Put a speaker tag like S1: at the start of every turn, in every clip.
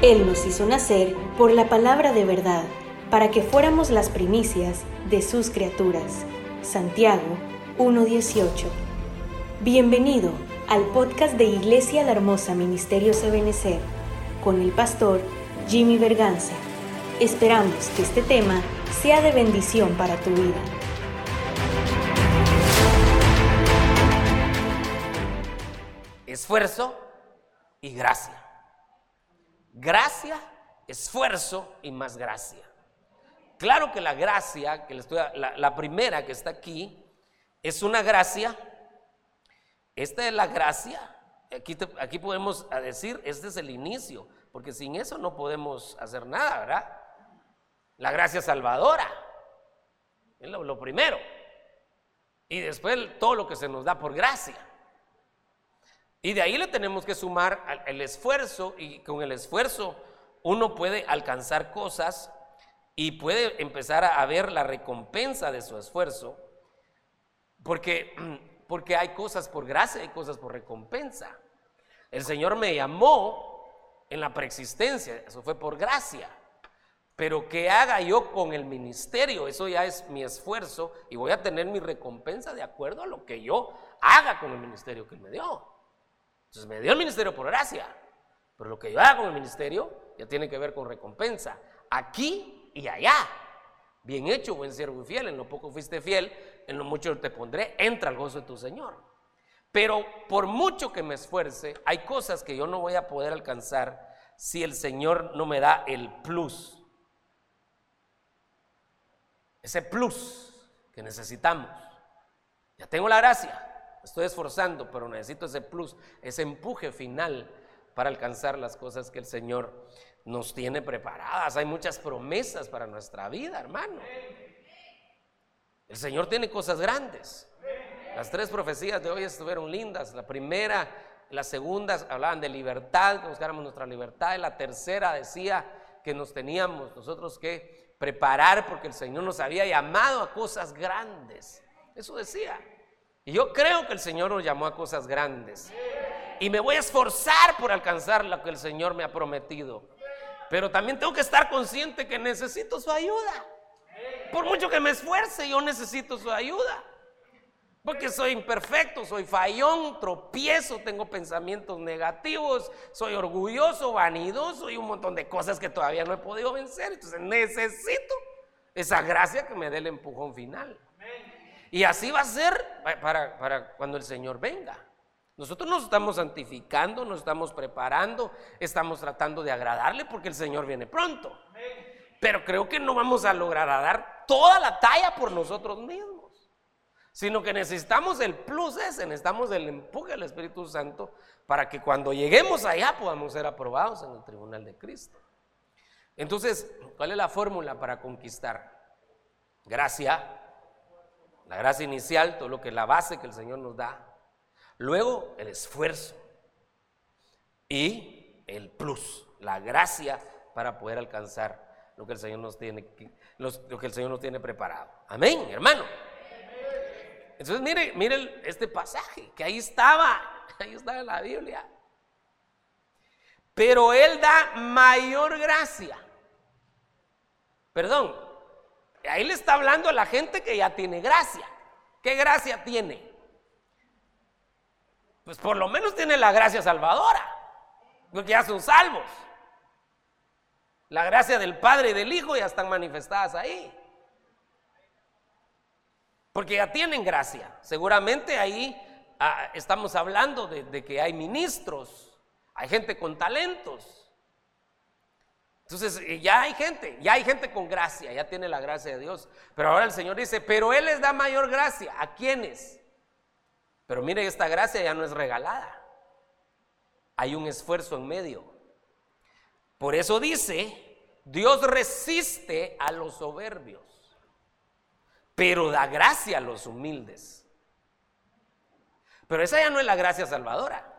S1: Él nos hizo nacer por la palabra de verdad, para que fuéramos las primicias de sus criaturas. Santiago 1.18. Bienvenido al podcast de Iglesia La Hermosa Ministerio Sabenecer, con el pastor Jimmy Berganza. Esperamos que este tema sea de bendición para tu vida.
S2: Esfuerzo y gracia. Gracia, esfuerzo y más gracia. Claro que la gracia, que la, la primera que está aquí, es una gracia. Esta es la gracia. Aquí, aquí podemos decir, este es el inicio, porque sin eso no podemos hacer nada, ¿verdad? La gracia salvadora, es lo primero. Y después todo lo que se nos da por gracia. Y de ahí le tenemos que sumar el esfuerzo y con el esfuerzo uno puede alcanzar cosas y puede empezar a ver la recompensa de su esfuerzo, porque, porque hay cosas por gracia, hay cosas por recompensa. El Señor me llamó en la preexistencia, eso fue por gracia. Pero ¿qué haga yo con el ministerio? Eso ya es mi esfuerzo y voy a tener mi recompensa de acuerdo a lo que yo haga con el ministerio que me dio. Entonces me dio el ministerio por gracia, pero lo que yo haga con el ministerio ya tiene que ver con recompensa, aquí y allá. Bien hecho, buen siervo y fiel, en lo poco fuiste fiel, en lo mucho te pondré, entra al gozo de tu Señor. Pero por mucho que me esfuerce, hay cosas que yo no voy a poder alcanzar si el Señor no me da el plus. Ese plus que necesitamos. Ya tengo la gracia, estoy esforzando, pero necesito ese plus, ese empuje final para alcanzar las cosas que el Señor nos tiene preparadas. Hay muchas promesas para nuestra vida, hermano. El Señor tiene cosas grandes. Las tres profecías de hoy estuvieron lindas. La primera, la segunda hablaban de libertad, que buscáramos nuestra libertad. Y la tercera decía que nos teníamos nosotros que preparar porque el Señor nos había llamado a cosas grandes. Eso decía. Y yo creo que el Señor nos llamó a cosas grandes. Y me voy a esforzar por alcanzar lo que el Señor me ha prometido. Pero también tengo que estar consciente que necesito su ayuda. Por mucho que me esfuerce, yo necesito su ayuda. Porque soy imperfecto, soy fallón, tropiezo, tengo pensamientos negativos, soy orgulloso, vanidoso y un montón de cosas que todavía no he podido vencer. Entonces necesito esa gracia que me dé el empujón final. Y así va a ser para, cuando el Señor venga. Nosotros nos estamos santificando, nos estamos preparando, estamos tratando de agradarle porque el Señor viene pronto. Pero creo que no vamos a lograr dar toda la talla por nosotros mismos, sino que necesitamos el plus ese, necesitamos el empuje del Espíritu Santo para que cuando lleguemos allá podamos ser aprobados en el tribunal de Cristo. Entonces, ¿cuál es la fórmula para conquistar? Gracia, la gracia inicial, todo lo que es la base que el Señor nos da. Luego el esfuerzo y el plus, la gracia para poder alcanzar lo que el Señor nos tiene, lo que el Señor nos tiene preparado. Amén, hermano. Entonces mire, mire este pasaje que ahí estaba, ahí estaba en la Biblia. Pero Él da mayor gracia. Perdón, Ahí le está hablando a la gente que ya tiene gracia. ¿Qué gracia tiene? Pues por lo menos tiene la gracia salvadora, porque ya son salvos. La gracia del Padre y del Hijo ya están manifestadas ahí. Porque ya tienen gracia. Seguramente ahí ah, estamos hablando de que hay ministros, hay gente con talentos. Entonces, eh, ya hay gente, ya hay gente con gracia, ya tiene la gracia de Dios. Pero ahora el Señor dice, pero Él les da mayor gracia. ¿A quiénes? Pero mire, esta gracia ya no es regalada. Hay un esfuerzo en medio. Por eso dice, Dios resiste a los soberbios, pero da gracia a los humildes. Pero esa ya no es la gracia salvadora.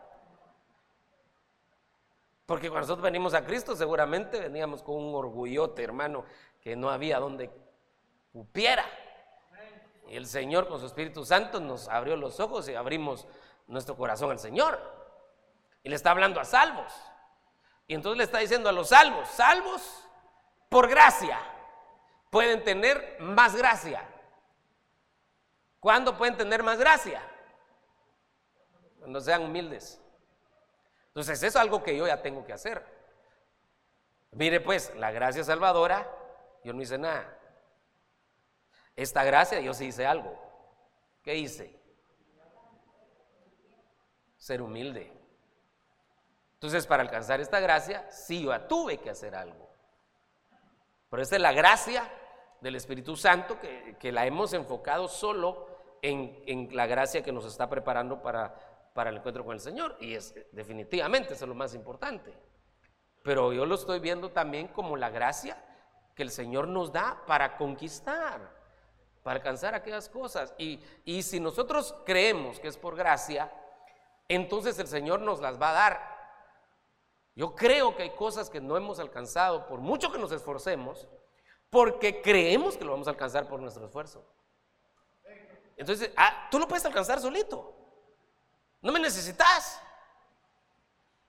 S2: Porque cuando nosotros venimos a Cristo, seguramente veníamos con un orgullote, hermano, que no había donde cupiera. Y el Señor con su Espíritu Santo nos abrió los ojos y abrimos nuestro corazón al Señor. Y le está hablando a salvos. Y entonces le está diciendo a los salvos, salvos por gracia, pueden tener más gracia. ¿Cuándo pueden tener más gracia? Cuando sean humildes. Entonces, es algo que yo ya tengo que hacer. Mire, pues, la gracia salvadora, yo no hice nada. Esta gracia, yo sí hice algo. ¿Qué hice? Ser humilde. Entonces, para alcanzar esta gracia, sí, yo tuve que hacer algo. Pero esta es la gracia del Espíritu Santo que, la hemos enfocado solo en, la gracia que nos está preparando para, para el encuentro con el Señor. Y es definitivamente es lo más importante. Pero yo lo estoy viendo también como la gracia que el Señor nos da para conquistar, para alcanzar aquellas cosas. Y, y si nosotros creemos que es por gracia, entonces el Señor nos las va a dar. Yo creo que hay cosas que no hemos alcanzado por mucho que nos esforcemos, porque creemos que lo vamos a alcanzar por nuestro esfuerzo. Entonces, ah, tú lo puedes alcanzar solito. No me necesitas.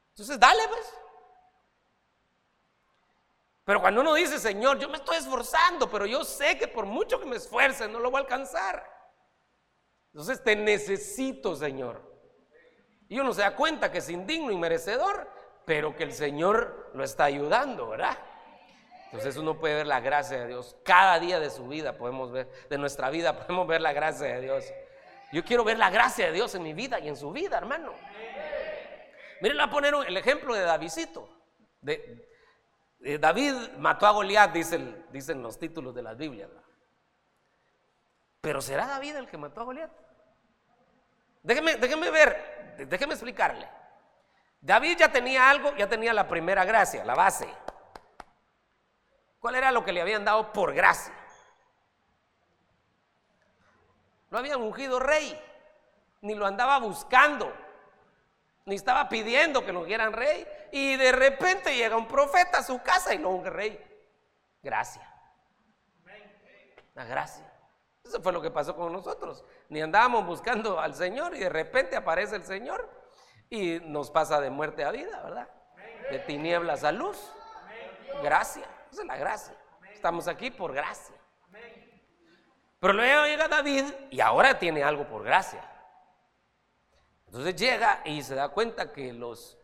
S2: Entonces, dale, pues. Pero cuando uno dice, Señor, yo me estoy esforzando, pero yo sé que por mucho que me esfuerce, no lo voy a alcanzar. Entonces, te necesito, Señor. Y uno se da cuenta que es indigno y merecedor, pero que el Señor lo está ayudando, ¿verdad? Entonces uno puede ver la gracia de Dios. Cada día de su vida podemos ver, de nuestra vida podemos ver la gracia de Dios. Yo quiero ver la gracia de Dios en mi vida y en su vida, hermano. Miren, voy a poner el ejemplo de Davidito. De, David mató a Goliat, dicen, dicen los títulos de las Biblias. Pero ¿será David el que mató a Goliat? Déjeme, déjeme ver, déjeme explicarle. David ya tenía algo, ya tenía la primera gracia, la base. ¿Cuál era lo que le habían dado por gracia? No habían ungido rey, ni lo andaba buscando, ni estaba pidiendo que lo quieran rey. Y de repente llega un profeta a su casa y no un rey. Gracia. La gracia. Eso fue lo que pasó con nosotros. Ni andábamos buscando al Señor y de repente aparece el Señor y nos pasa de muerte a vida, ¿verdad? De tinieblas a luz. Gracia. Esa es la gracia. Estamos aquí por gracia. Pero luego llega David y ahora tiene algo por gracia. Entonces llega y se da cuenta que los,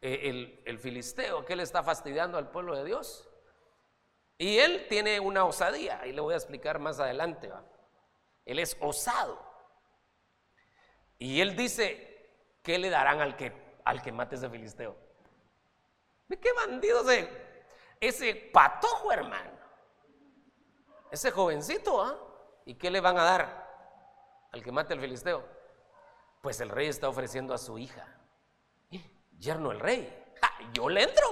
S2: eh, el, filisteo, que él está fastidiando al pueblo de Dios. Y él tiene una osadía, y le voy a explicar más adelante. Él es osado. Y él dice, ¿qué le darán al que, al que mate ese filisteo? ¿Qué bandido se ese patojo, hermano. Ese jovencito, ¿ah? ¿Y qué le van a dar al que mate al filisteo? Pues el rey está ofreciendo a su hija. Yerno el rey. Yo le entro.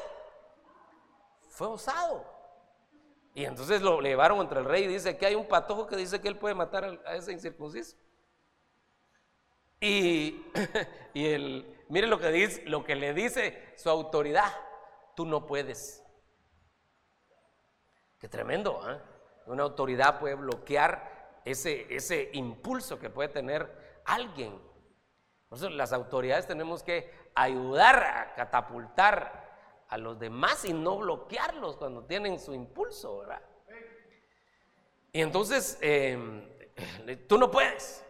S2: Fue osado. Y entonces lo llevaron contra el rey y dice que hay un patojo que dice que él puede matar a ese incircunciso. Y, y el, mire lo que, dice, lo que le dice su autoridad. Tú no puedes. Qué tremendo, ¿eh? Una autoridad puede bloquear ese, ese impulso que puede tener alguien. Por las autoridades tenemos que ayudar a catapultar a los demás y no bloquearlos cuando tienen su impulso, ¿verdad? Y entonces, em, tú no puedes.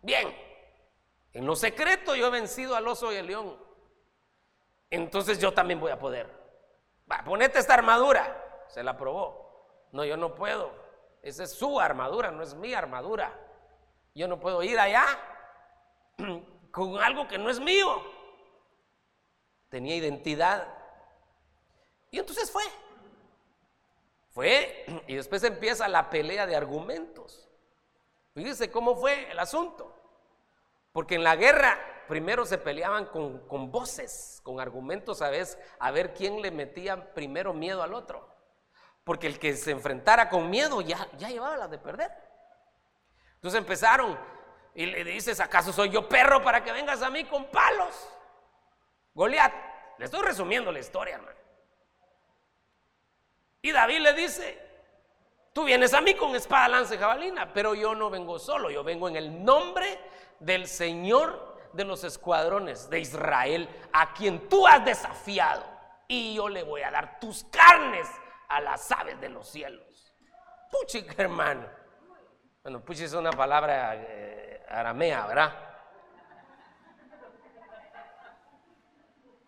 S2: Bien, en lo secreto yo he vencido al oso y al león. Entonces yo también voy a poder. Va, ponete esta armadura se la probó. No, yo no puedo. Esa es su armadura, no es mi armadura. Yo no puedo ir allá con algo que no es mío. Tenía identidad. Y entonces fue. Fue y después empieza la pelea de argumentos. Fíjese cómo fue el asunto. Porque en la guerra primero se peleaban con, con voces, con argumentos a, ver, a ver quién le metía primero miedo al otro. Porque el que se enfrentara con miedo ya, ya llevaba la de perder. Entonces empezaron y le dices, ¿acaso soy yo perro para que vengas a mí con palos? Goliat, le estoy resumiendo la historia, hermano. Y David le dice, tú vienes a mí con espada, lanza y jabalina, pero yo no vengo solo, yo vengo en el nombre del Señor de los escuadrones de Israel, a quien tú has desafiado. y yo le voy a dar tus carnes a las aves de los cielos. Puchica, hermano. Bueno, puchi es una palabra eh, aramea, ¿verdad?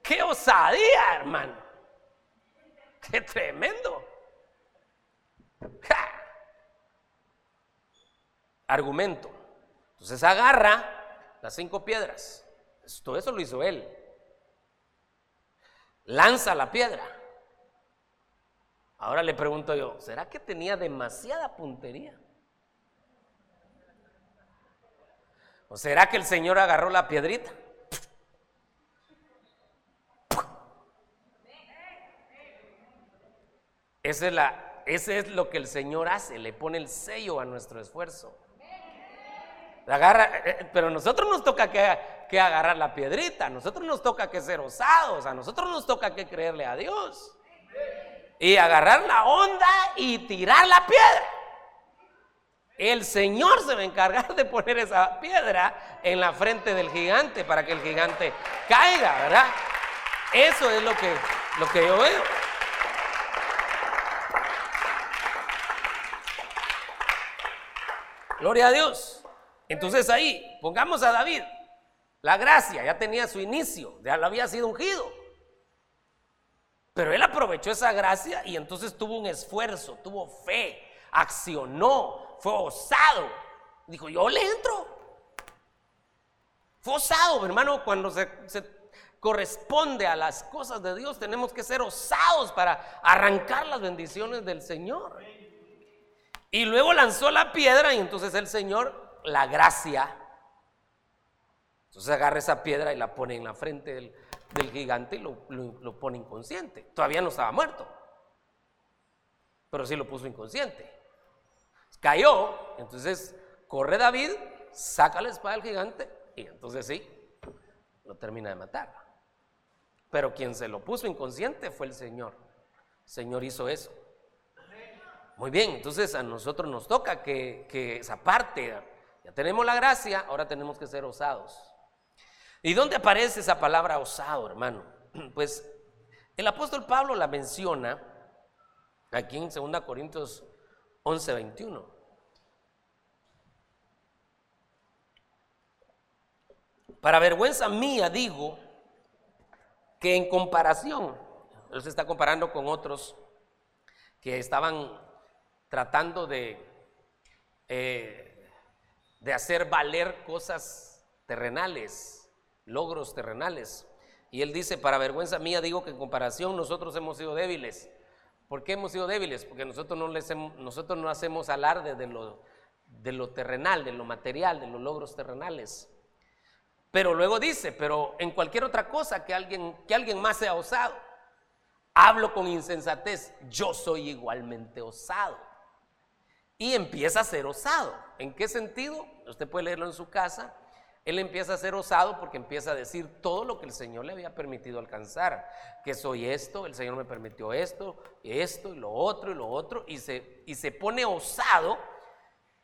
S2: ¡Qué osadía, hermano! ¡Qué tremendo! Argumento. Entonces agarra las cinco piedras. Todo eso lo hizo él. Lanza la piedra. Ahora le pregunto yo, ¿será que tenía demasiada puntería? ¿O será que el Señor agarró la piedrita? Es la, ese es lo que el Señor hace, le pone el sello a nuestro esfuerzo. Agarra, eh, eh, pero a nosotros nos toca que, que, agarrar la piedrita, a nosotros nos toca que ser osados, a nosotros nos toca que creerle a Dios. Y agarrar la onda y tirar la piedra. El Señor se va a encargar de poner esa piedra en la frente del gigante para que el gigante caiga, ¿verdad? Eso es lo que, lo que yo veo. Gloria a Dios. Entonces ahí, pongamos a David. La gracia ya tenía su inicio, ya lo había sido ungido. Pero él aprovechó esa gracia y entonces tuvo un esfuerzo, tuvo fe, accionó, fue osado. Dijo, yo le entro. Fue osado, hermano, cuando se, se corresponde a las cosas de Dios, tenemos que ser osados para arrancar las bendiciones del Señor. Y luego lanzó la piedra y entonces el Señor, la gracia, entonces agarra esa piedra y la pone en la frente del, gigante y lo, pone inconsciente. Todavía no estaba muerto, pero sí lo puso inconsciente. Cayó, entonces corre David, saca la espada del gigante y entonces sí, lo termina de matar. Pero quien se lo puso inconsciente fue el Señor. El Señor hizo eso. Muy bien, entonces a nosotros nos toca que, esa parte, ya tenemos la gracia, ahora tenemos que ser osados. ¿Y dónde aparece esa palabra osado, hermano? Pues el apóstol Pablo la menciona aquí en 2 Corintios 11, 21. Para vergüenza mía digo que en comparación, él se está comparando con otros que estaban tratando de, eh, de hacer valer cosas terrenales, logros terrenales. Y él dice, para vergüenza mía digo que en comparación nosotros hemos sido débiles. ¿Por qué hemos sido débiles? Porque nosotros no, nosotros no hacemos alarde de lo, de lo terrenal, de lo material, de los logros terrenales. Pero luego dice, pero en cualquier otra cosa que alguien, que alguien más sea osado, hablo con insensatez, yo soy igualmente osado y empieza a ser osado. ¿En qué sentido? Usted puede leerlo en su casa. Él empieza a ser osado porque empieza a decir todo lo que el Señor le había permitido alcanzar. Que soy esto, el Señor me permitió esto, esto y lo otro y lo otro. Y se, y se pone osado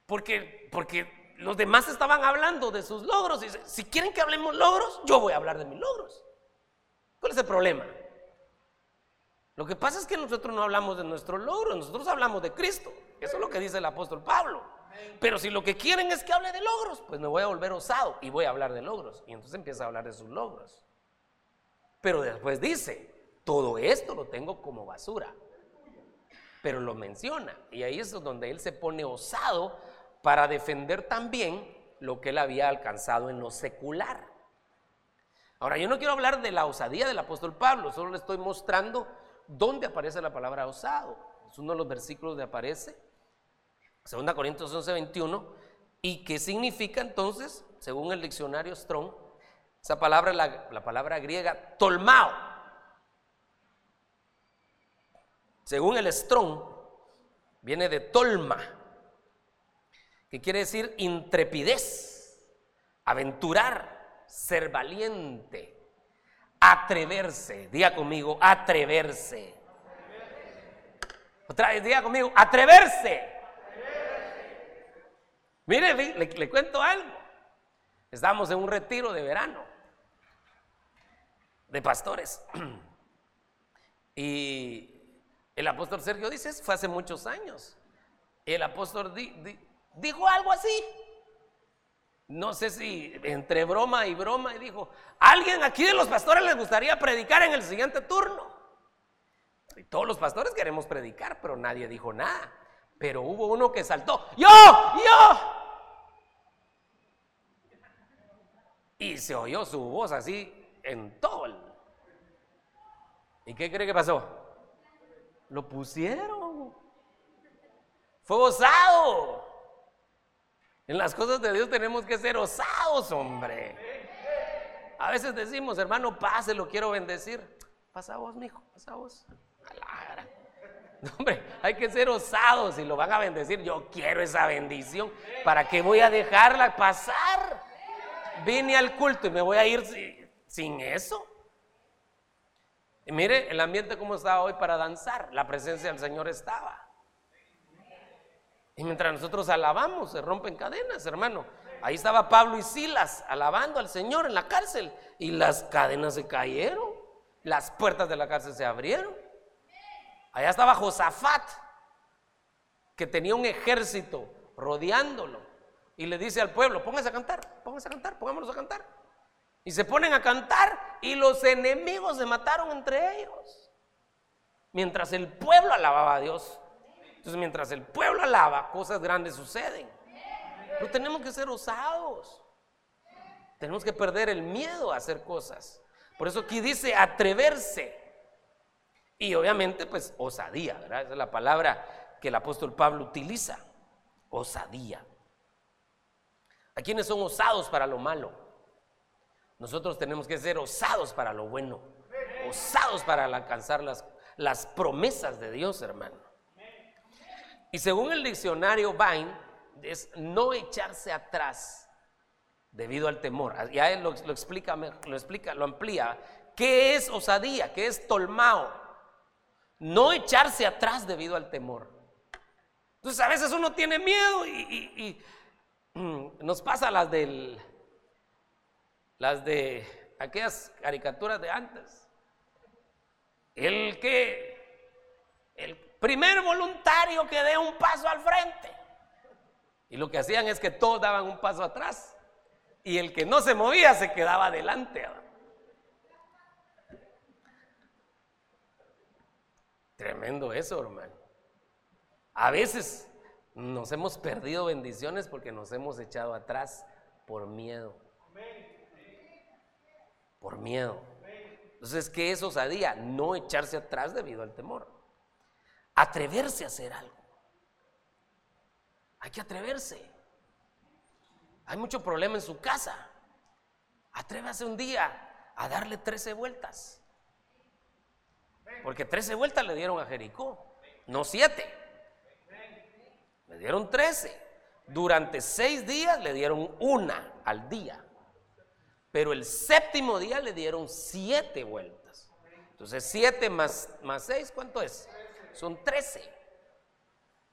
S2: porque, porque los demás estaban hablando de sus logros. Y dice, si quieren que hablemos logros, yo voy a hablar de mis logros. ¿Cuál es el problema? Lo que pasa es que nosotros no hablamos de nuestros logros, nosotros hablamos de Cristo. Eso es lo que dice el apóstol Pablo. Pero si lo que quieren es que hable de logros, pues me voy a volver osado y voy a hablar de logros. Y entonces empieza a hablar de sus logros. Pero después dice, todo esto lo tengo como basura. Pero lo menciona. Y ahí es donde él se pone osado para defender también lo que él había alcanzado en lo secular. Ahora, yo no quiero hablar de la osadía del apóstol Pablo, solo le estoy mostrando dónde aparece la palabra osado. Es uno de los versículos donde aparece, 2 Corintios 11, 21. ¿Y qué significa entonces, según el diccionario Strong, esa palabra, la, la palabra griega, tolmao? Según el Strong, viene de tolma, que quiere decir intrepidez, aventurar, ser valiente atreverse. Diga conmigo, atreverse. Otra vez, diga conmigo, atreverse. Mire, le, cuento algo. Estamos en un retiro de verano de pastores. Y el apóstol Sergio dice, fue hace muchos años. El apóstol dijo algo así. No sé si entre broma y broma y dijo, ¿alguien aquí de los pastores les gustaría predicar en el siguiente turno? Y todos los pastores queremos predicar, pero nadie dijo nada. Pero hubo uno que saltó, yo, yo. Y se oyó su voz así en todo. ¿Y qué cree que pasó? Lo pusieron. Fue osado. En las cosas de Dios tenemos que ser osados, hombre. A veces decimos, hermano, pase, lo quiero bendecir. Pasa vos, mijo, pasa vos. hombre, hay que ser osados y lo van a bendecir. Yo quiero esa bendición. ¿Para qué voy a dejarla pasar? Vine al culto y me voy a ir sin eso. Y mire el ambiente como estaba hoy para danzar. La presencia del Señor estaba. Y mientras nosotros alabamos, se rompen cadenas, hermano. Ahí estaba Pablo y Silas alabando al Señor en la cárcel. Y las cadenas se cayeron. Las puertas de la cárcel se abrieron. Allá estaba Josafat, que tenía un ejército rodeándolo. Y le dice al pueblo, pónganse a cantar, pónganse a cantar, pongámonos a cantar. Y se ponen a cantar y los enemigos se mataron entre ellos. Mientras el pueblo alababa a Dios. Entonces, mientras el pueblo alaba, cosas grandes suceden. Pero tenemos que ser osados. Tenemos que perder el miedo a hacer cosas. Por eso aquí dice atreverse. Y obviamente, pues, osadía, ¿verdad? Esa es la palabra que el apóstol Pablo utiliza. Osadía. ¿A quienes son osados para lo malo? Nosotros tenemos que ser osados para lo bueno. Osados para alcanzar las, las promesas de Dios, hermano. Y según el diccionario Vine, es no echarse atrás debido al temor. Ya él lo, explica, lo explica, lo amplía. ¿Qué es osadía? ¿Qué es tolmao? No echarse atrás debido al temor. Entonces a veces uno tiene miedo y, mm, nos pasa las del, las de aquellas caricaturas de antes. El que, el Primer voluntario que dé un paso al frente. Y lo que hacían es que todos daban un paso atrás. Y el que no se movía se quedaba adelante. Tremendo eso, hermano. A veces nos hemos perdido bendiciones porque nos hemos echado atrás por miedo. Por miedo. Entonces, ¿qué es osadía? No echarse atrás debido al temor atreverse a hacer algo. Hay que atreverse. Hay mucho problema en su casa. Atrévase un día a darle 13 vueltas. Porque 13 vueltas le dieron a Jericó, no 7. Le dieron 13. Durante 6 días le dieron una al día. Pero el séptimo día le dieron 7 vueltas. Entonces 7 más, más 6, ¿cuánto es? son 13.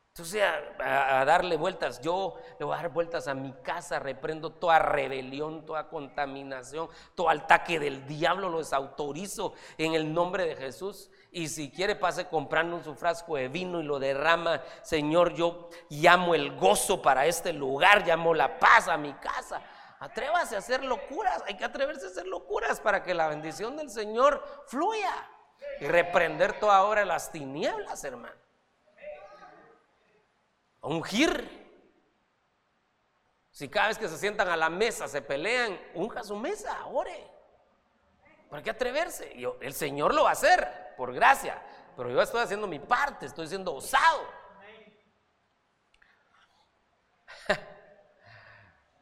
S2: Entonces a, darle vueltas, yo le voy a dar vueltas a mi casa, reprendo toda rebelión, toda contaminación, todo ataque del diablo, lo desautorizo en el nombre de Jesús. Y si quiere pase comprando su frasco de vino y lo derrama, Señor, yo llamo el gozo para este lugar, llamo la paz a mi casa. Atrévase a hacer locuras, hay que atreverse a hacer locuras para que la bendición del Señor fluya y reprender toda hora las tinieblas, hermano. Ungir. Si cada vez que se sientan a la mesa se pelean, unja su mesa, ore. ¿Para qué atreverse? Yo, el Señor lo va a hacer, por gracia. Pero yo estoy haciendo mi parte, estoy siendo osado.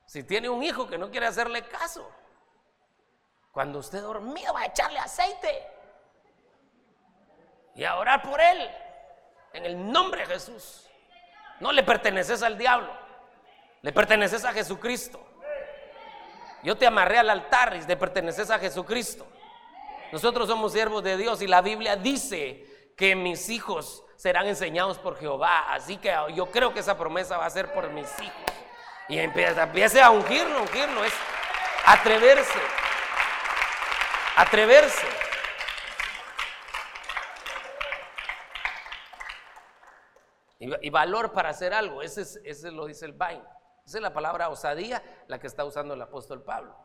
S2: si tiene un hijo que no quiere hacerle caso, cuando usted dormía va a echarle aceite y a orar por él en el nombre de Jesús. No le perteneces al diablo, le perteneces a Jesucristo. Yo te amarré al altar y le perteneces a Jesucristo. Nosotros somos siervos de Dios y la Biblia dice que mis hijos serán enseñados por Jehová. Así que yo creo que esa promesa va a ser por mis hijos. Y empiece a ungirlo, ungirlo. Es atreverse. Atreverse. Y, valor para hacer algo. Ese, es, lo dice el Bain. Esa es la palabra osadía, la que está usando el apóstol Pablo.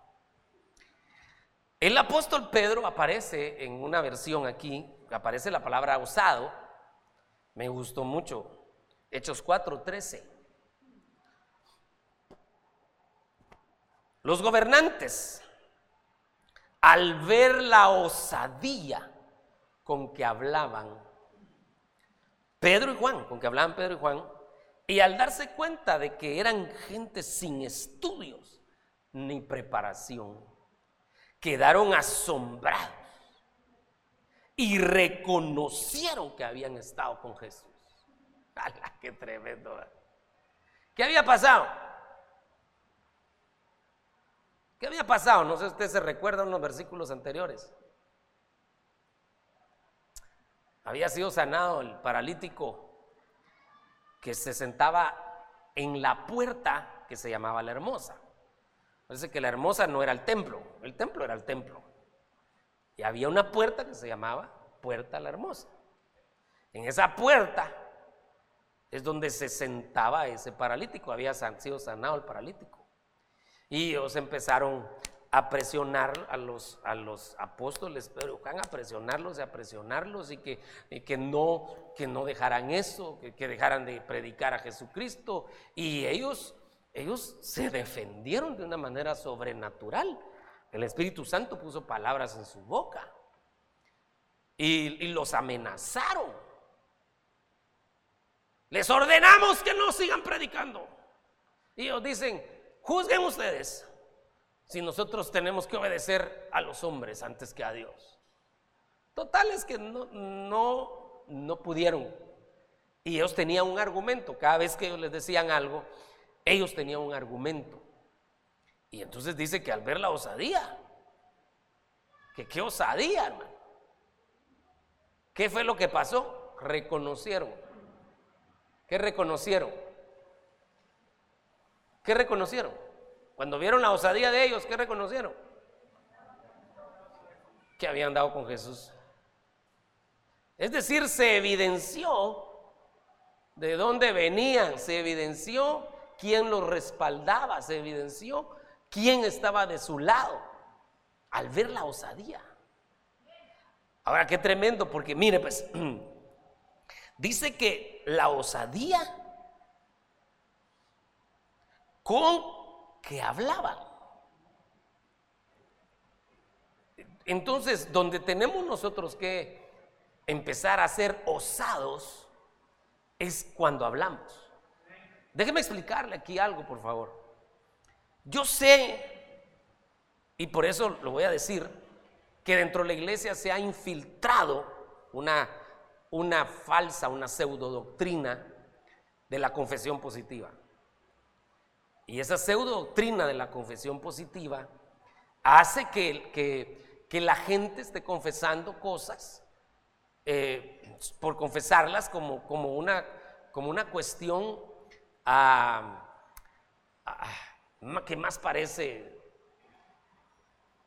S2: El apóstol Pedro aparece en una versión aquí, aparece la palabra osado. Me gustó mucho. Hechos 4:13. Los gobernantes, al ver la osadía con que hablaban Pedro y Juan, con que hablaban Pedro y Juan, y al darse cuenta de que eran gente sin estudios ni preparación, quedaron asombrados y reconocieron que habían estado con Jesús. ¡Hala, qué tremendo! ¿Qué había pasado? ¿Qué había pasado? No sé si usted se recuerda unos versículos anteriores. Había sido sanado el paralítico que se sentaba en la puerta que se llamaba la hermosa. Parece que la hermosa no era el templo, el templo era el templo. Y había una puerta que se llamaba Puerta la Hermosa. En esa puerta es donde se sentaba ese paralítico, había sido sanado el paralítico. Y ellos empezaron a presionar a los, a los apóstoles, pero van a presionarlos y a presionarlos y que, que, no, que no dejaran eso, que, que, dejaran de predicar a Jesucristo. Y ellos, ellos se defendieron de una manera sobrenatural. El Espíritu Santo puso palabras en su boca y, los amenazaron. Les ordenamos que no sigan predicando. Y ellos dicen, juzguen ustedes si nosotros tenemos que obedecer a los hombres antes que a Dios? Total es que no, no, no pudieron. Y ellos tenían un argumento. Cada vez que ellos les decían algo, ellos tenían un argumento. Y entonces dice que al ver la osadía, que qué osadía, hermano. ¿Qué fue lo que pasó? Reconocieron. ¿Qué reconocieron? ¿Qué reconocieron? Cuando vieron la osadía de ellos, ¿qué reconocieron? Que habían dado con Jesús. Es decir, se evidenció de dónde venían, se evidenció quién los respaldaba, se evidenció quién estaba de su lado al ver la osadía. Ahora, qué tremendo, porque mire, pues, dice que la osadía con que hablaban. Entonces, donde tenemos nosotros que empezar a ser osados es cuando hablamos. Déjeme explicarle aquí algo, por favor. Yo sé, y por eso lo voy a decir, que dentro de la iglesia se ha infiltrado una, una falsa, una pseudo doctrina de la confesión positiva. Y esa pseudo doctrina de la confesión positiva hace que, que, la gente esté confesando cosas eh, por confesarlas como, como, una, como una cuestión ah, que más parece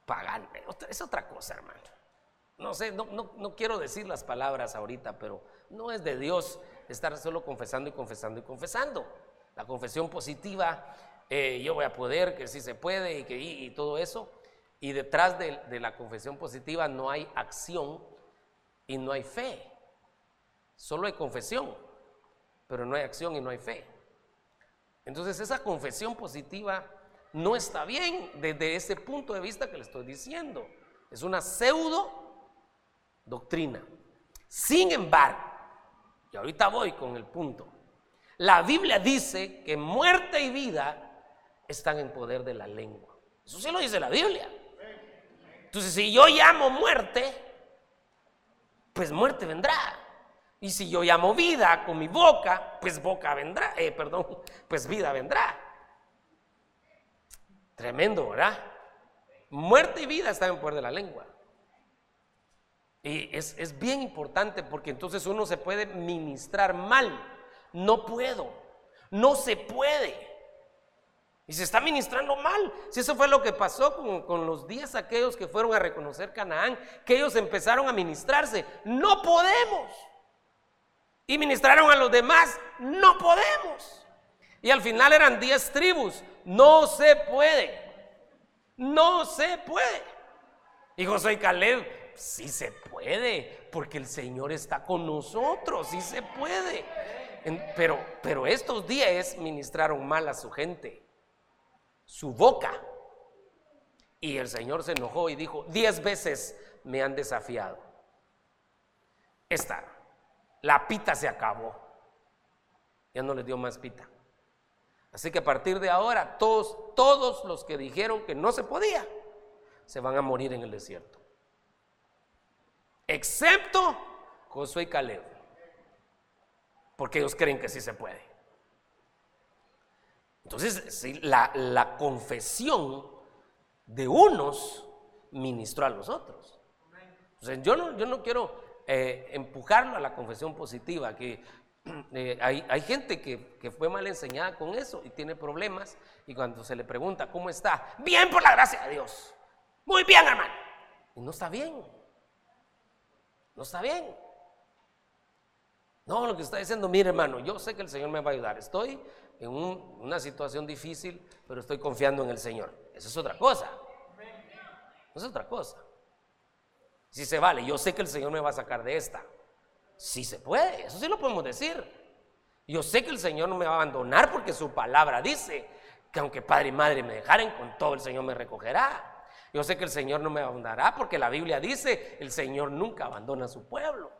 S2: pagana. Es otra cosa, hermano. No sé, no, quiero decir las palabras ahorita, pero no es de Dios estar solo confesando y confesando y confesando. La confesión positiva eh, yo voy a poder, que sí se puede y, que, y, todo eso. Y detrás de, de, la confesión positiva no hay acción y no hay fe. Solo hay confesión, pero no hay acción y no hay fe. Entonces esa confesión positiva no está bien desde ese punto de vista que le estoy diciendo. Es una pseudo doctrina. Sin embargo, y ahorita voy con el punto, la Biblia dice que muerte y vida están en poder de la lengua. Eso sí lo dice la Biblia. Entonces, si yo llamo muerte, pues muerte vendrá. Y si yo llamo vida con mi boca, pues boca vendrá, eh, perdón, pues vida vendrá. Tremendo, ¿verdad? Muerte y vida están en poder de la lengua. Y es, es bien importante porque entonces uno se puede ministrar mal. No puedo, no se puede. Y se está ministrando mal. Si eso fue lo que pasó con, los días aquellos que fueron a reconocer Canaán, que ellos empezaron a ministrarse. No podemos. Y ministraron a los demás, no podemos. Y al final eran 10 tribus, no se puede. No se puede. Y José y Caleb, sí se puede, porque el Señor está con nosotros, sí se puede. Pero, pero estos 10 ministraron mal a su gente, su boca. Y el Señor se enojó y dijo, 10 veces me han desafiado. Esta, la pita se acabó. Ya no les dio más pita. Así que a partir de ahora, todos, todos los que dijeron que no se podía, se van a morir en el desierto. Excepto Josué y Caleb. Porque ellos creen que sí se puede. Entonces, la, la confesión de unos ministró a los otros. yo, no, yo no quiero eh, empujarlo a la confesión positiva, que eh, hay, gente que, que, fue mal enseñada con eso y tiene problemas y cuando se le pregunta cómo está, bien por la gracia de Dios, muy bien hermano, y no está bien, no está bien. No, lo que está diciendo, mire hermano, yo sé que el Señor me va a ayudar, estoy en una situación difícil, pero estoy confiando en el Señor. Eso es otra cosa. Eso es otra cosa. Si se vale, yo sé que el Señor me va a sacar de esta. Si se puede, eso sí lo podemos decir. Yo sé que el Señor no me va a abandonar porque su palabra dice que aunque padre y madre me dejaren, con todo el Señor me recogerá. Yo sé que el Señor no me abandonará porque la Biblia dice, el Señor nunca abandona a su pueblo.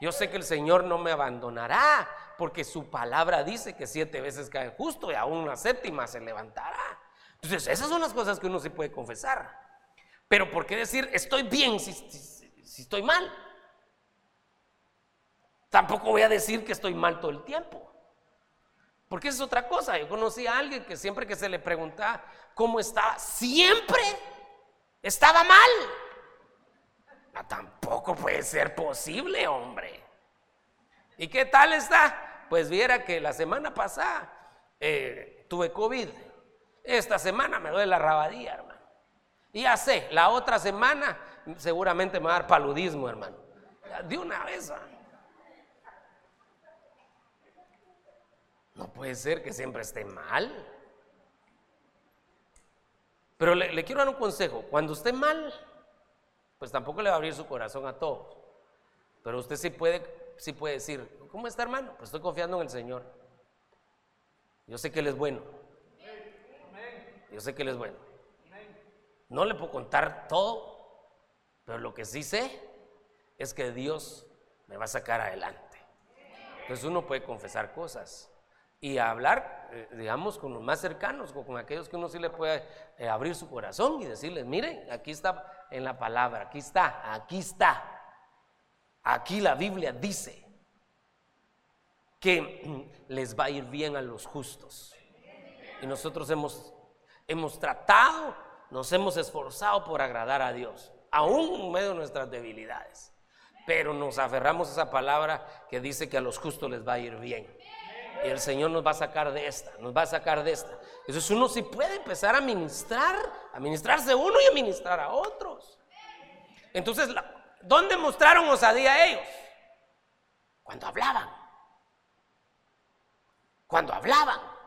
S2: Yo sé que el Señor no me abandonará porque su palabra dice que siete veces cae justo y aún una séptima se levantará. Entonces, esas son las cosas que uno sí puede confesar. Pero ¿por qué decir estoy bien si, estoy mal? Tampoco voy a decir que estoy mal todo el tiempo. Porque es otra cosa. Yo conocí a alguien que siempre que se le preguntaba cómo estaba, siempre estaba mal. tampoco puede ser posible, hombre. ¿Y qué tal está? Pues viera que la semana pasada eh, tuve COVID. Esta semana me duele la rabadilla, ya sé, la otra semana seguramente me va a dar paludismo, hermano. De una vez. No puede ser que siempre esté mal. Pero le, quiero dar un consejo. Cuando esté mal, pues tampoco le va a abrir su corazón a todos. Pero usted sí puede, sí puede decir, ¿cómo está hermano? Pues estoy confiando en el Señor. Yo sé que Él es bueno. Yo sé que Él es bueno. No le puedo contar todo, pero lo que sí sé es que Dios me va a sacar adelante. Entonces uno puede confesar cosas y hablar, eh, digamos, con los más cercanos, con, aquellos que uno sí le puede eh, abrir su corazón y decirles, miren, aquí está en la palabra, aquí está, aquí está. Aquí la Biblia dice que les va a ir bien a los justos. Y nosotros hemos, hemos tratado, nos hemos esforzado por agradar a Dios, aún en medio de nuestras debilidades. Pero nos aferramos a esa palabra que dice que a los justos les va a ir bien. Y el Señor nos va a sacar de esta, nos va a sacar de esta. Entonces uno sí puede empezar a ministrar, a ministrarse uno y a ministrar a otros. Entonces, ¿dónde mostraron osadía ellos? Cuando hablaban. Cuando hablaban.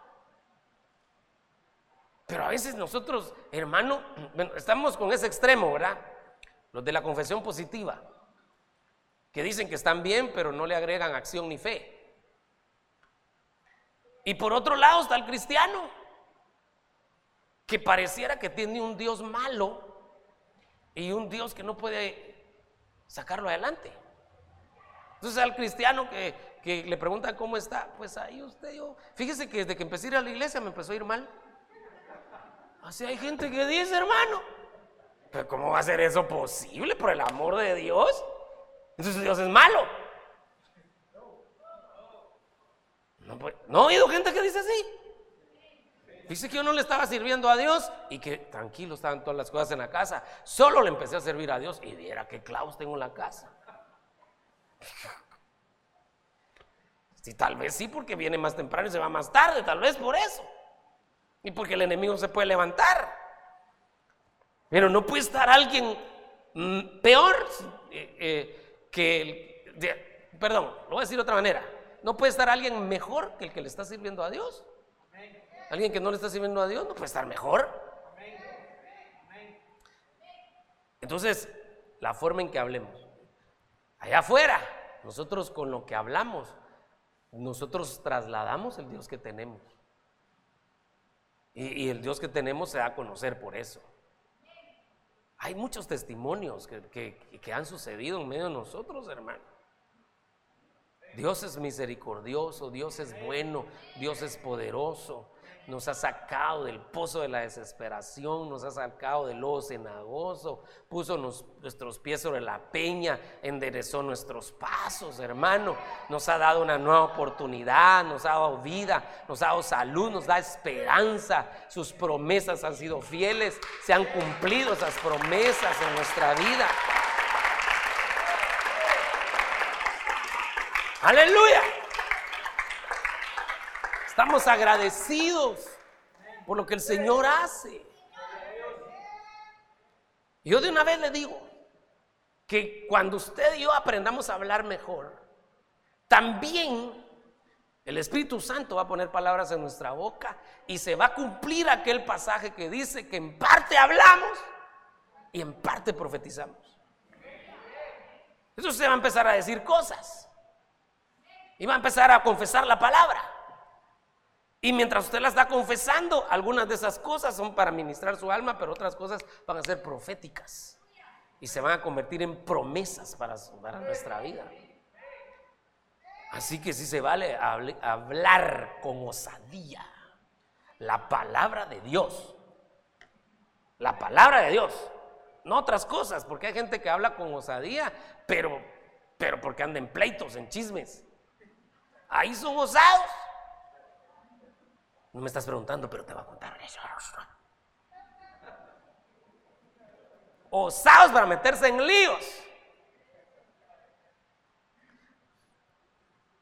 S2: Pero a veces nosotros, hermano, estamos con ese extremo, ¿verdad? Los de la confesión positiva, que dicen que están bien, pero no le agregan acción ni fe. Y por otro lado está el cristiano, que pareciera que tiene un Dios malo y un Dios que no puede sacarlo adelante. Entonces al cristiano que, le pregunta cómo está, pues ahí usted, yo, fíjese que desde que empecé a ir a la iglesia me empezó a ir mal. Así hay gente que dice, hermano, pero ¿cómo va a ser eso posible por el amor de Dios? Entonces Dios es malo. No, he oído gente que dice así. Dice que yo no le estaba sirviendo a Dios y que tranquilo estaban todas las cosas en la casa. Solo le empecé a servir a Dios y viera que clavos tengo en la casa. Si tal vez sí, porque viene más temprano y se va más tarde, tal vez por eso. Y porque el enemigo se puede levantar. Pero no puede estar alguien mm, peor eh, eh, que el, perdón, lo voy a decir de otra manera no puede estar alguien mejor que el que le está sirviendo a Dios. Alguien que no le está sirviendo a Dios no puede estar mejor. Entonces, la forma en que hablemos. Allá afuera, nosotros con lo que hablamos, nosotros trasladamos el Dios que tenemos. Y, el Dios que tenemos se da a conocer por eso. Hay muchos testimonios que, que han sucedido en medio de nosotros, hermano. Dios es misericordioso, Dios es bueno, Dios es poderoso nos ha sacado del pozo de la desesperación, nos ha sacado del lodo cenagoso, puso nuestros pies sobre la peña, enderezó nuestros pasos, hermano, nos ha dado una nueva oportunidad, nos ha dado vida, nos ha dado salud, nos da esperanza, sus promesas han sido fieles, se han cumplido esas promesas en nuestra vida. Aleluya. Estamos agradecidos por lo que el Señor hace. Yo de una vez le digo que cuando usted y yo aprendamos a hablar mejor, también el Espíritu Santo va a poner palabras en nuestra boca y se va a cumplir aquel pasaje que dice que en parte hablamos y en parte profetizamos. Eso se va a empezar a decir cosas y va a empezar a confesar la palabra. Y mientras usted la está confesando, algunas de esas cosas son para ministrar su alma, pero otras cosas van a ser proféticas y se van a convertir en promesas para, nuestra vida. Así que si se vale hablar con osadía la palabra de Dios. La palabra de Dios, no otras cosas, porque hay gente que habla con osadía, pero, pero porque anda en pleitos, en chismes. Ahí son osados. No me estás preguntando, pero te voy a contar eso. Osados para meterse en líos.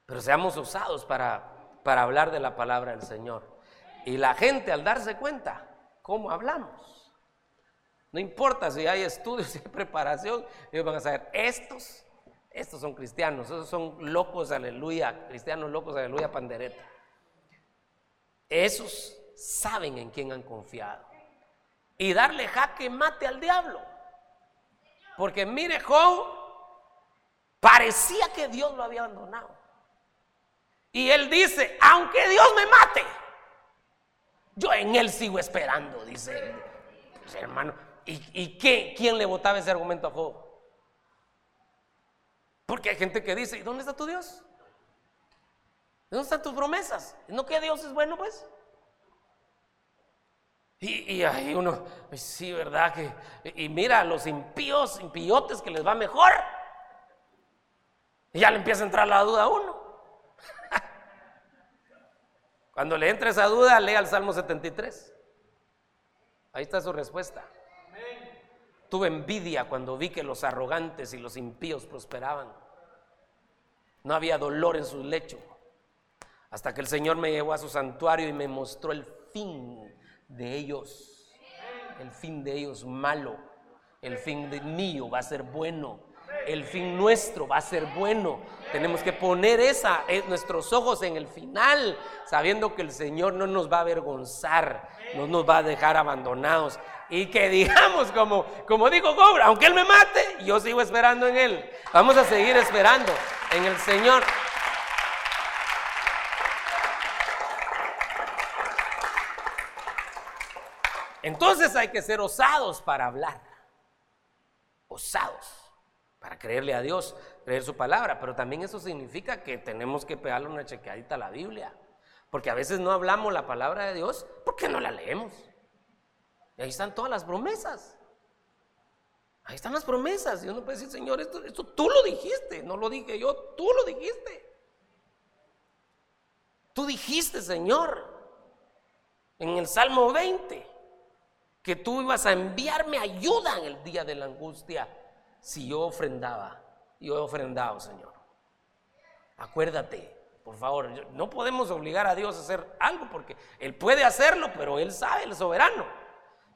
S2: Pero seamos osados para, para hablar de la palabra del Señor. Y la gente al darse cuenta cómo hablamos. No importa si hay estudios, si hay preparación, ellos van a saber, estos, estos son cristianos, esos son locos, aleluya, cristianos locos, aleluya, pandereta. Esos saben en quién han confiado. Y darle jaque mate al diablo. Porque mire, Job parecía que Dios lo había abandonado. Y él dice, aunque Dios me mate, yo en él sigo esperando, dice pues, hermano. ¿Y, qué? quién le votaba ese argumento a Job? Porque hay gente que dice, ¿y dónde está tu Dios? ¿Dónde están tus promesas? ¿No que Dios es bueno, pues? Y, y ahí uno, pues sí, ¿verdad? Que, y mira, los impíos, impíotes que les va mejor. Y ya le empieza a entrar la duda a uno. Cuando le entre esa duda, lea el Salmo 73. Ahí está su respuesta. Tuve envidia cuando vi que los arrogantes y los impíos prosperaban. No había dolor en su lecho. Hasta que el Señor me llevó a su santuario y me mostró el fin de ellos. El fin de ellos malo. El fin mío va a ser bueno. El fin nuestro va a ser bueno. Tenemos que poner esa, eh, nuestros ojos en el final, sabiendo que el Señor no nos va a avergonzar, no nos va a dejar abandonados. Y que digamos, como, como dijo Cobra, aunque Él me mate, yo sigo esperando en Él. Vamos a seguir esperando en el Señor. Entonces hay que ser osados para hablar. Osados para creerle a Dios, creer su palabra. Pero también eso significa que tenemos que pegarle una chequeadita a la Biblia. Porque a veces no hablamos la palabra de Dios porque no la leemos. Y ahí están todas las promesas. Ahí están las promesas. Y uno puede decir, Señor, esto, esto tú lo dijiste. No lo dije yo, tú lo dijiste. Tú dijiste, Señor, en el Salmo 20 que tú ibas a enviarme ayuda en el día de la angustia si yo ofrendaba. Yo he ofrendado, Señor. Acuérdate, por favor, no podemos obligar a Dios a hacer algo porque Él puede hacerlo, pero Él sabe, el soberano.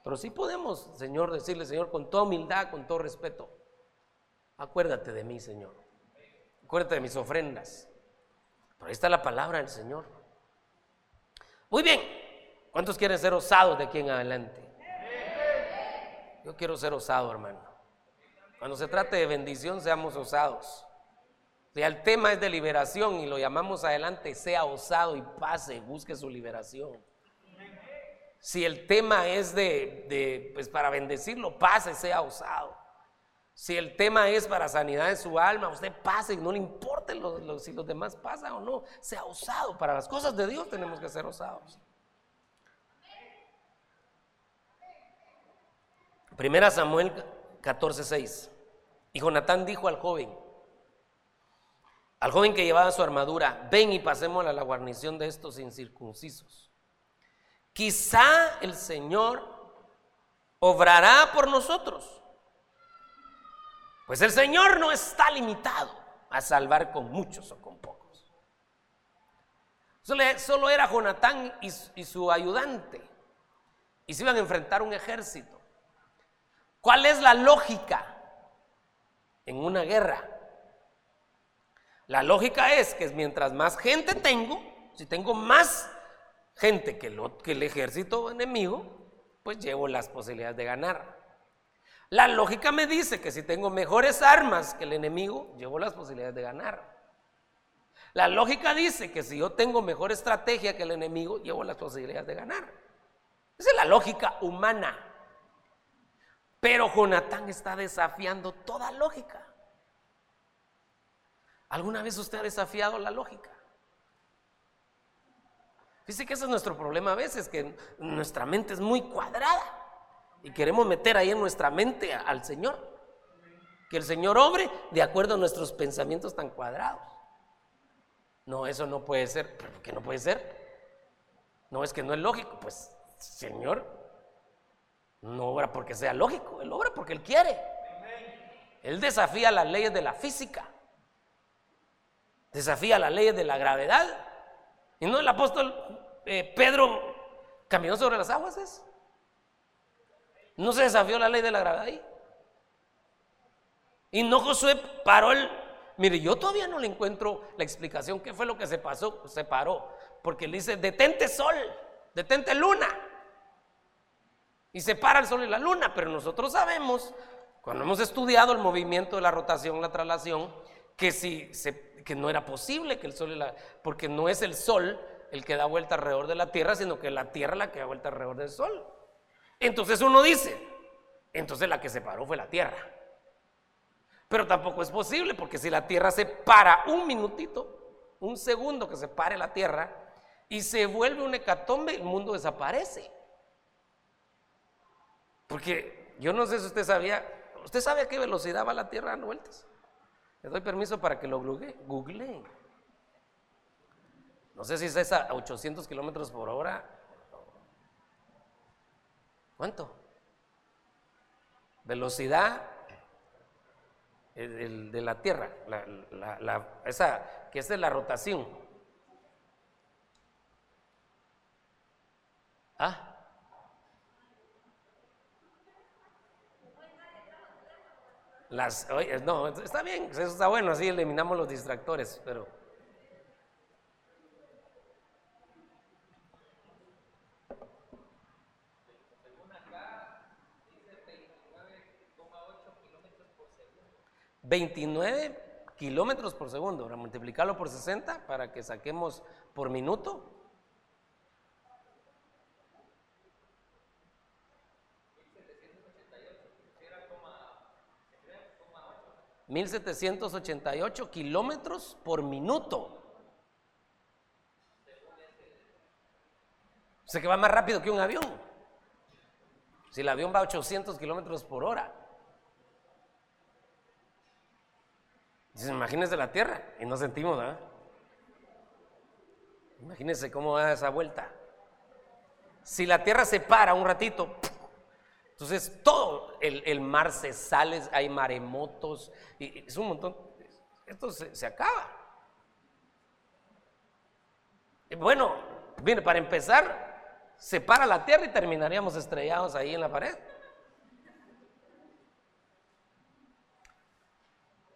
S2: Pero sí podemos, Señor, decirle, Señor, con toda humildad, con todo respeto, acuérdate de mí, Señor. Acuérdate de mis ofrendas. Pero ahí está la palabra del Señor. Muy bien. ¿Cuántos quieren ser osados de aquí en adelante? Yo quiero ser osado, hermano. Cuando se trate de bendición, seamos osados. Si el tema es de liberación y lo llamamos adelante, sea osado y pase, busque su liberación. Si el tema es de, pues para bendecirlo, pase, sea osado. Si el tema es para sanidad de su alma, usted pase y no le importe si los demás pasan o no, sea osado. Para las cosas de Dios tenemos que ser osados. Primera Samuel 14:6. Y Jonatán dijo al joven, al joven que llevaba su armadura, ven y pasemos a la guarnición de estos incircuncisos. Quizá el Señor obrará por nosotros. Pues el Señor no está limitado a salvar con muchos o con pocos. Solo, era Jonatán y, su ayudante. Y se iban a enfrentar un ejército. ¿Cuál es la lógica en una guerra? La lógica es que mientras más gente tengo, si tengo más gente que, el ejército enemigo, pues llevo las posibilidades de ganar. La lógica me dice que si tengo mejores armas que el enemigo, llevo las posibilidades de ganar. La lógica dice que si yo tengo mejor estrategia que el enemigo, llevo las posibilidades de ganar. Esa es la lógica humana. Pero Jonatán está desafiando toda lógica. ¿Alguna vez usted ha desafiado la lógica? Dice que ese es nuestro problema a veces, que nuestra mente es muy cuadrada y queremos meter ahí en nuestra mente al Señor. Que el Señor obre de acuerdo a nuestros pensamientos tan cuadrados. No, eso no puede ser. ¿Pero qué no puede ser? No es que no es lógico. Pues, Señor, no obra porque sea lógico, Él obra porque Él quiere. Él desafía las leyes de la física, desafía las leyes de la gravedad ¿Y no el apóstol eh, Pedro caminó sobre las aguas? Es? ¿No se desafió la ley de la gravedad ahí? Y no Josué paró el... Mire, yo todavía no le encuentro la explicación. ¿Qué fue lo que se pasó? Se paró. Porque le dice, detente sol, detente luna. Y se para el sol y la luna. Pero nosotros sabemos, cuando hemos estudiado el movimiento de la rotación, la traslación, que si se que no era posible que el sol, la, porque no es el sol el que da vuelta alrededor de la tierra, sino que la tierra la que da vuelta alrededor del sol. Entonces uno dice, entonces la que se paró fue la tierra. Pero tampoco es posible, porque si la tierra se para un minutito, un segundo que se pare la tierra, y se vuelve un hecatombe, el mundo desaparece. Porque yo no sé si usted sabía, ¿usted sabe a qué velocidad va la tierra dando vueltas? Le doy permiso para que lo google. No sé si es a 800 kilómetros por hora. ¿Cuánto? Velocidad de la Tierra, esa que es de la rotación. ¿Ah? Las, no, está bien, eso está bueno, así eliminamos los distractores, pero... ¿29 kilómetros por segundo? Ahora multiplicarlo por 60 para que saquemos por minuto. 1788 kilómetros por minuto. O sea que va más rápido que un avión. Si el avión va a 800 kilómetros por hora. imagínense la Tierra y no sentimos, ¿verdad? Imagínense cómo da esa vuelta. Si la Tierra se para un ratito, entonces todo el, mar se sale, hay maremotos, y es un montón. Esto se, acaba. bueno, viene para empezar, se para la tierra y terminaríamos estrellados ahí en la pared.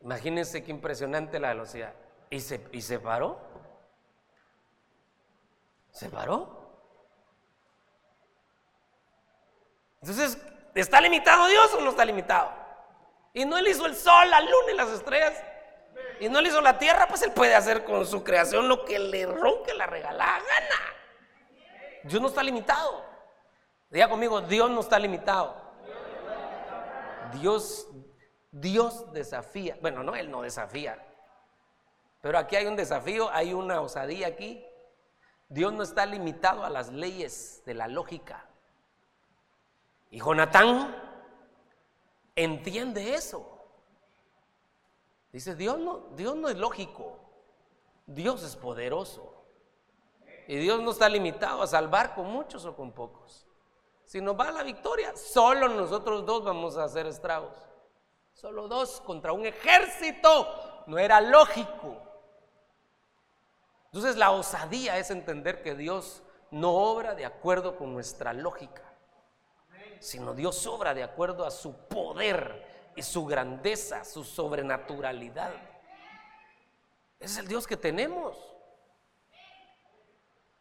S2: Imagínense qué impresionante la velocidad. Y se, y se paró. Se paró. Entonces, ¿está limitado Dios o no está limitado? Y no Él hizo el sol, la luna y las estrellas. Y no Él hizo la tierra, pues Él puede hacer con su creación lo que le ronque la regalada gana. Dios no está limitado. Diga conmigo, Dios no está limitado. Dios, Dios desafía. Bueno, no, Él no desafía. Pero aquí hay un desafío, hay una osadía aquí. Dios no está limitado a las leyes de la lógica. Y Jonatán entiende eso. Dice, Dios no, Dios no es lógico. Dios es poderoso. Y Dios no está limitado a salvar con muchos o con pocos. Si nos va la victoria, solo nosotros dos vamos a hacer estragos. Solo dos contra un ejército. No era lógico. Entonces la osadía es entender que Dios no obra de acuerdo con nuestra lógica, sino Dios obra de acuerdo a su poder y su grandeza, su sobrenaturalidad. Es el Dios que tenemos.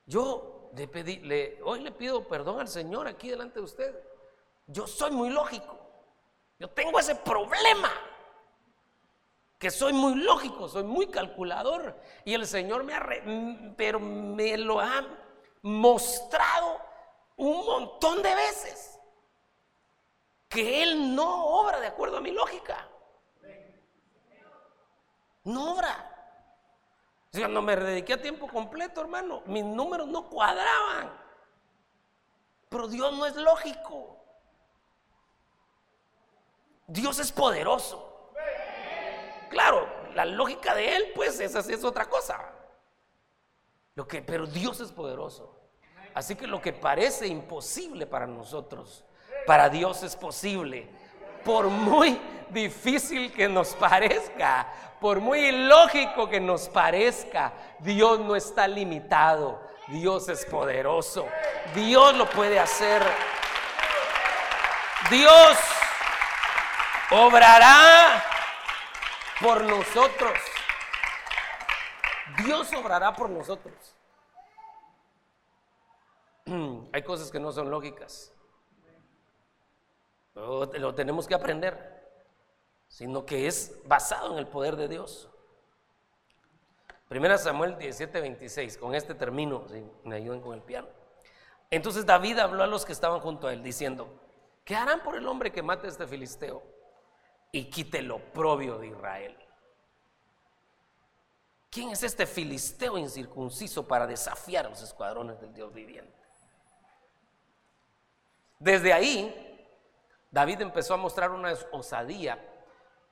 S2: Yo le pedí, hoy le pido perdón al Señor aquí delante de usted. Yo soy muy lógico. Yo tengo ese problema. Que soy muy lógico, soy muy calculador. Y el Señor me ha, pero me lo ha mostrado un montón de veces. Que Él no obra de acuerdo a mi lógica. No obra. Cuando me dediqué a tiempo completo, hermano, mis números no cuadraban. Pero Dios no es lógico. Dios es poderoso. Claro, la lógica de Él, pues esa sí es otra cosa. Lo que, pero Dios es poderoso. Así que lo que parece imposible para nosotros, para Dios es posible. Por muy difícil que nos parezca, por muy ilógico que nos parezca, Dios no está limitado. Dios es poderoso. Dios lo puede hacer. Dios obrará por nosotros. Dios obrará por nosotros. Hay cosas que no son lógicas. Lo tenemos que aprender sino que es basado en el poder de Dios. Primera Samuel 17, 26, con este término, si me ayuden con el piano. Entonces David habló a los que estaban junto a él diciendo, ¿qué harán por el hombre que mate a este filisteo y quite el oprobio de Israel? ¿Quién es este filisteo incircunciso para desafiar a los escuadrones del Dios viviente? Desde ahí, David empezó a mostrar una osadía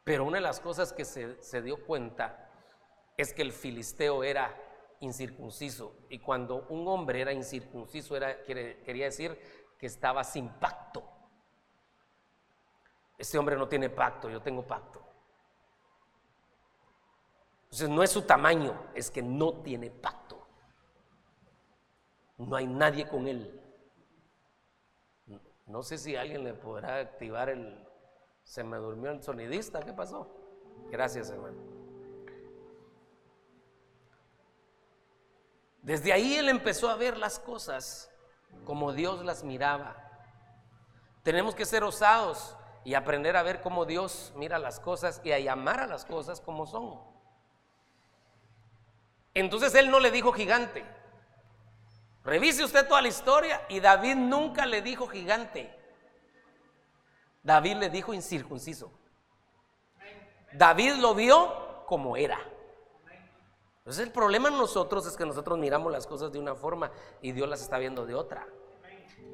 S2: pero una de las cosas que se, dio cuenta es que el filisteo era incircunciso. Y cuando un hombre era incircunciso, era, quería decir que estaba sin pacto. Este hombre no tiene pacto, yo tengo pacto. Entonces no es su tamaño, es que no tiene pacto. No hay nadie con él. No sé si alguien le podrá activar el, se me durmió el sonidista, ¿qué pasó? Gracias, hermano. Desde ahí él empezó a ver las cosas como Dios las miraba. Tenemos que ser osados y aprender a ver cómo Dios mira las cosas y a llamar a las cosas como son. Entonces él no le dijo gigante. Revise usted toda la historia y David nunca le dijo gigante. David le dijo incircunciso. David lo vio como era. Entonces el problema en nosotros es que nosotros miramos las cosas de una forma y Dios las está viendo de otra.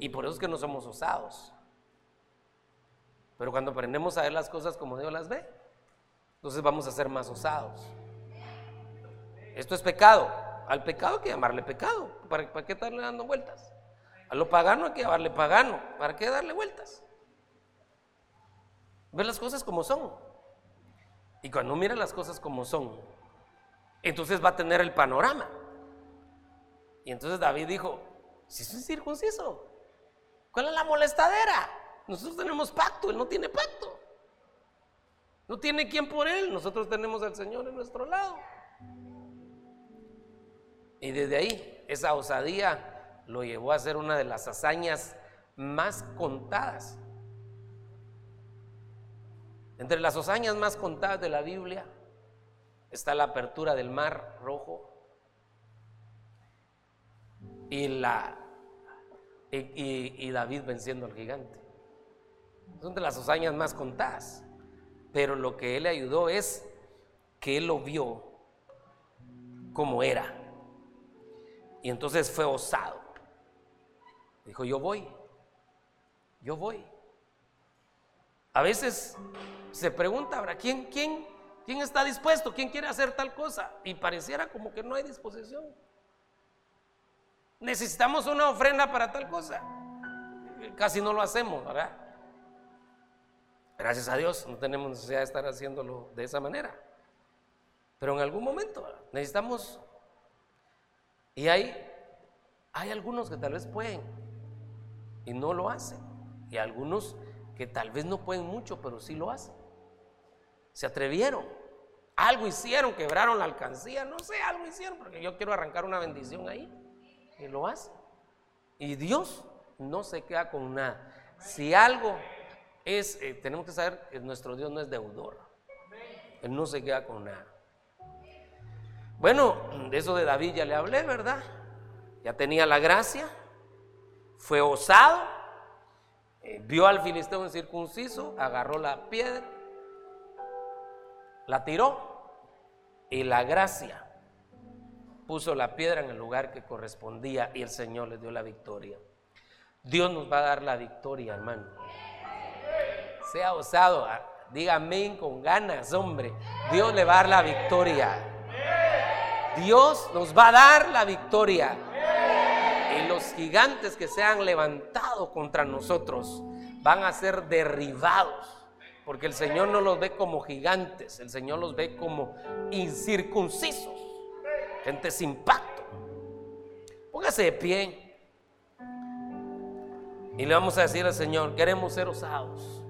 S2: Y por eso es que no somos osados. Pero cuando aprendemos a ver las cosas como Dios las ve, entonces vamos a ser más osados. Esto es pecado. Al pecado hay que llamarle pecado. ¿Para, ¿Para qué estarle dando vueltas? A lo pagano hay que llamarle pagano. ¿Para qué darle vueltas? Ver las cosas como son. Y cuando mira las cosas como son, entonces va a tener el panorama. Y entonces David dijo, si un circunciso, ¿cuál es la molestadera? Nosotros tenemos pacto, él no tiene pacto. No tiene quien por él, nosotros tenemos al Señor en nuestro lado. Y desde ahí esa osadía lo llevó a ser una de las hazañas más contadas. Entre las hazañas más contadas de la Biblia está la apertura del mar rojo y, la, y, David venciendo al gigante. Son de las hazañas más contadas. Pero lo que él le ayudó es que él lo vio como era. Y entonces fue osado. Dijo, yo voy, yo voy. A veces se pregunta, ¿quién, quién, quién está dispuesto? ¿Quién quiere hacer tal cosa? Y pareciera como que no hay disposición. Necesitamos una ofrenda para tal cosa. Casi no lo hacemos, ¿verdad? Gracias a Dios no tenemos necesidad de estar haciéndolo de esa manera. Pero en algún momento necesitamos... Y hay, hay algunos que tal vez pueden y no lo hacen. Y algunos que tal vez no pueden mucho, pero sí lo hacen. Se atrevieron. Algo hicieron, quebraron la alcancía, no sé, algo hicieron, porque yo quiero arrancar una bendición ahí. Y lo hace. Y Dios no se queda con nada. Si algo es, eh, tenemos que saber que nuestro Dios no es deudor. Él no se queda con nada. Bueno, de eso de David ya le hablé, ¿verdad? Ya tenía la gracia, fue osado, eh, vio al filisteo circunciso, agarró la piedra, la tiró y la gracia puso la piedra en el lugar que correspondía y el Señor le dio la victoria. Dios nos va a dar la victoria, hermano. Sea osado, ah, diga amén con ganas, hombre. Dios le va a dar la victoria. Dios nos va a dar la victoria. Y los gigantes que se han levantado contra nosotros van a ser derribados. Porque el Señor no los ve como gigantes, el Señor los ve como incircuncisos, gente sin pacto. Póngase de pie y le vamos a decir al Señor, queremos ser osados.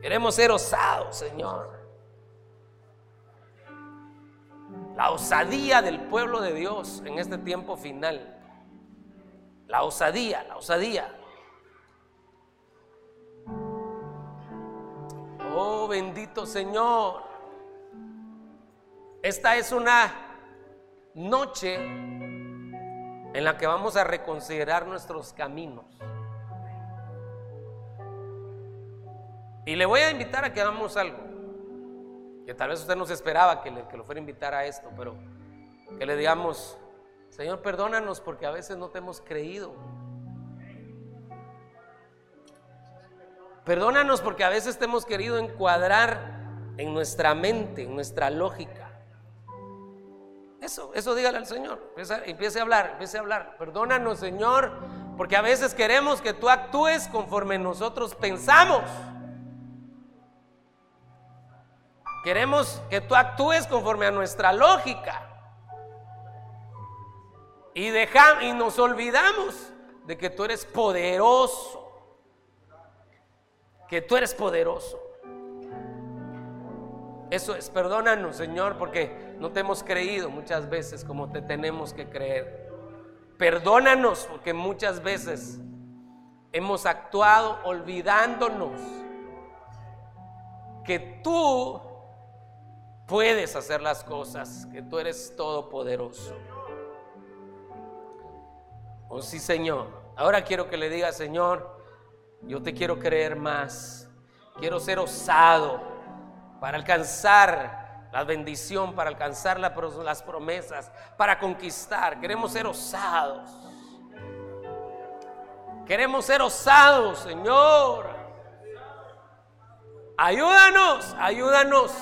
S2: Queremos ser osados, Señor. La osadía del pueblo de Dios en este tiempo final. La osadía, la osadía. Oh bendito Señor. Esta es una noche en la que vamos a reconsiderar nuestros caminos. Y le voy a invitar a que hagamos algo que tal vez usted no se esperaba que, le, que lo fuera a invitar a esto, pero que le digamos, Señor, perdónanos porque a veces no te hemos creído. Perdónanos porque a veces te hemos querido encuadrar en nuestra mente, en nuestra lógica. Eso, eso dígale al Señor. Empiece, empiece a hablar, empiece a hablar. Perdónanos, Señor, porque a veces queremos que tú actúes conforme nosotros pensamos. Queremos que tú actúes conforme a nuestra lógica. Y, dejamos, y nos olvidamos de que tú eres poderoso. Que tú eres poderoso. Eso es, perdónanos Señor, porque no te hemos creído muchas veces como te tenemos que creer. Perdónanos porque muchas veces hemos actuado olvidándonos que tú puedes hacer las cosas, que tú eres todopoderoso. Oh sí, Señor. Ahora quiero que le diga, Señor, yo te quiero creer más. Quiero ser osado para alcanzar la bendición, para alcanzar las promesas, para conquistar. Queremos ser osados. Queremos ser osados, Señor. Ayúdanos, ayúdanos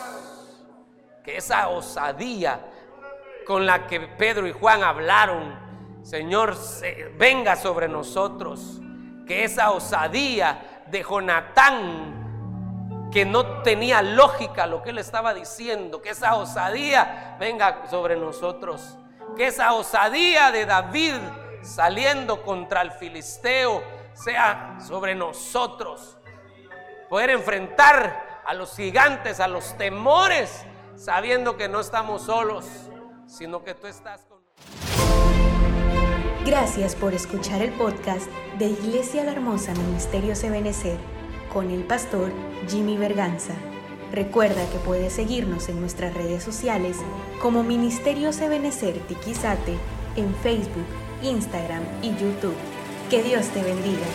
S2: que esa osadía con la que Pedro y Juan hablaron, Señor, venga sobre nosotros. Que esa osadía de Jonatán, que no tenía lógica lo que él estaba diciendo, que esa osadía venga sobre nosotros. Que esa osadía de David saliendo contra el filisteo sea sobre nosotros. Poder enfrentar a los gigantes, a los temores sabiendo que no estamos solos, sino que tú estás con nosotros.
S1: Gracias por escuchar el podcast de Iglesia La Hermosa Ministerio Ebenecer con el pastor Jimmy Berganza. Recuerda que puedes seguirnos en nuestras redes sociales como Ministerio Ebenecer Tiquizate en Facebook, Instagram y YouTube. Que Dios te bendiga.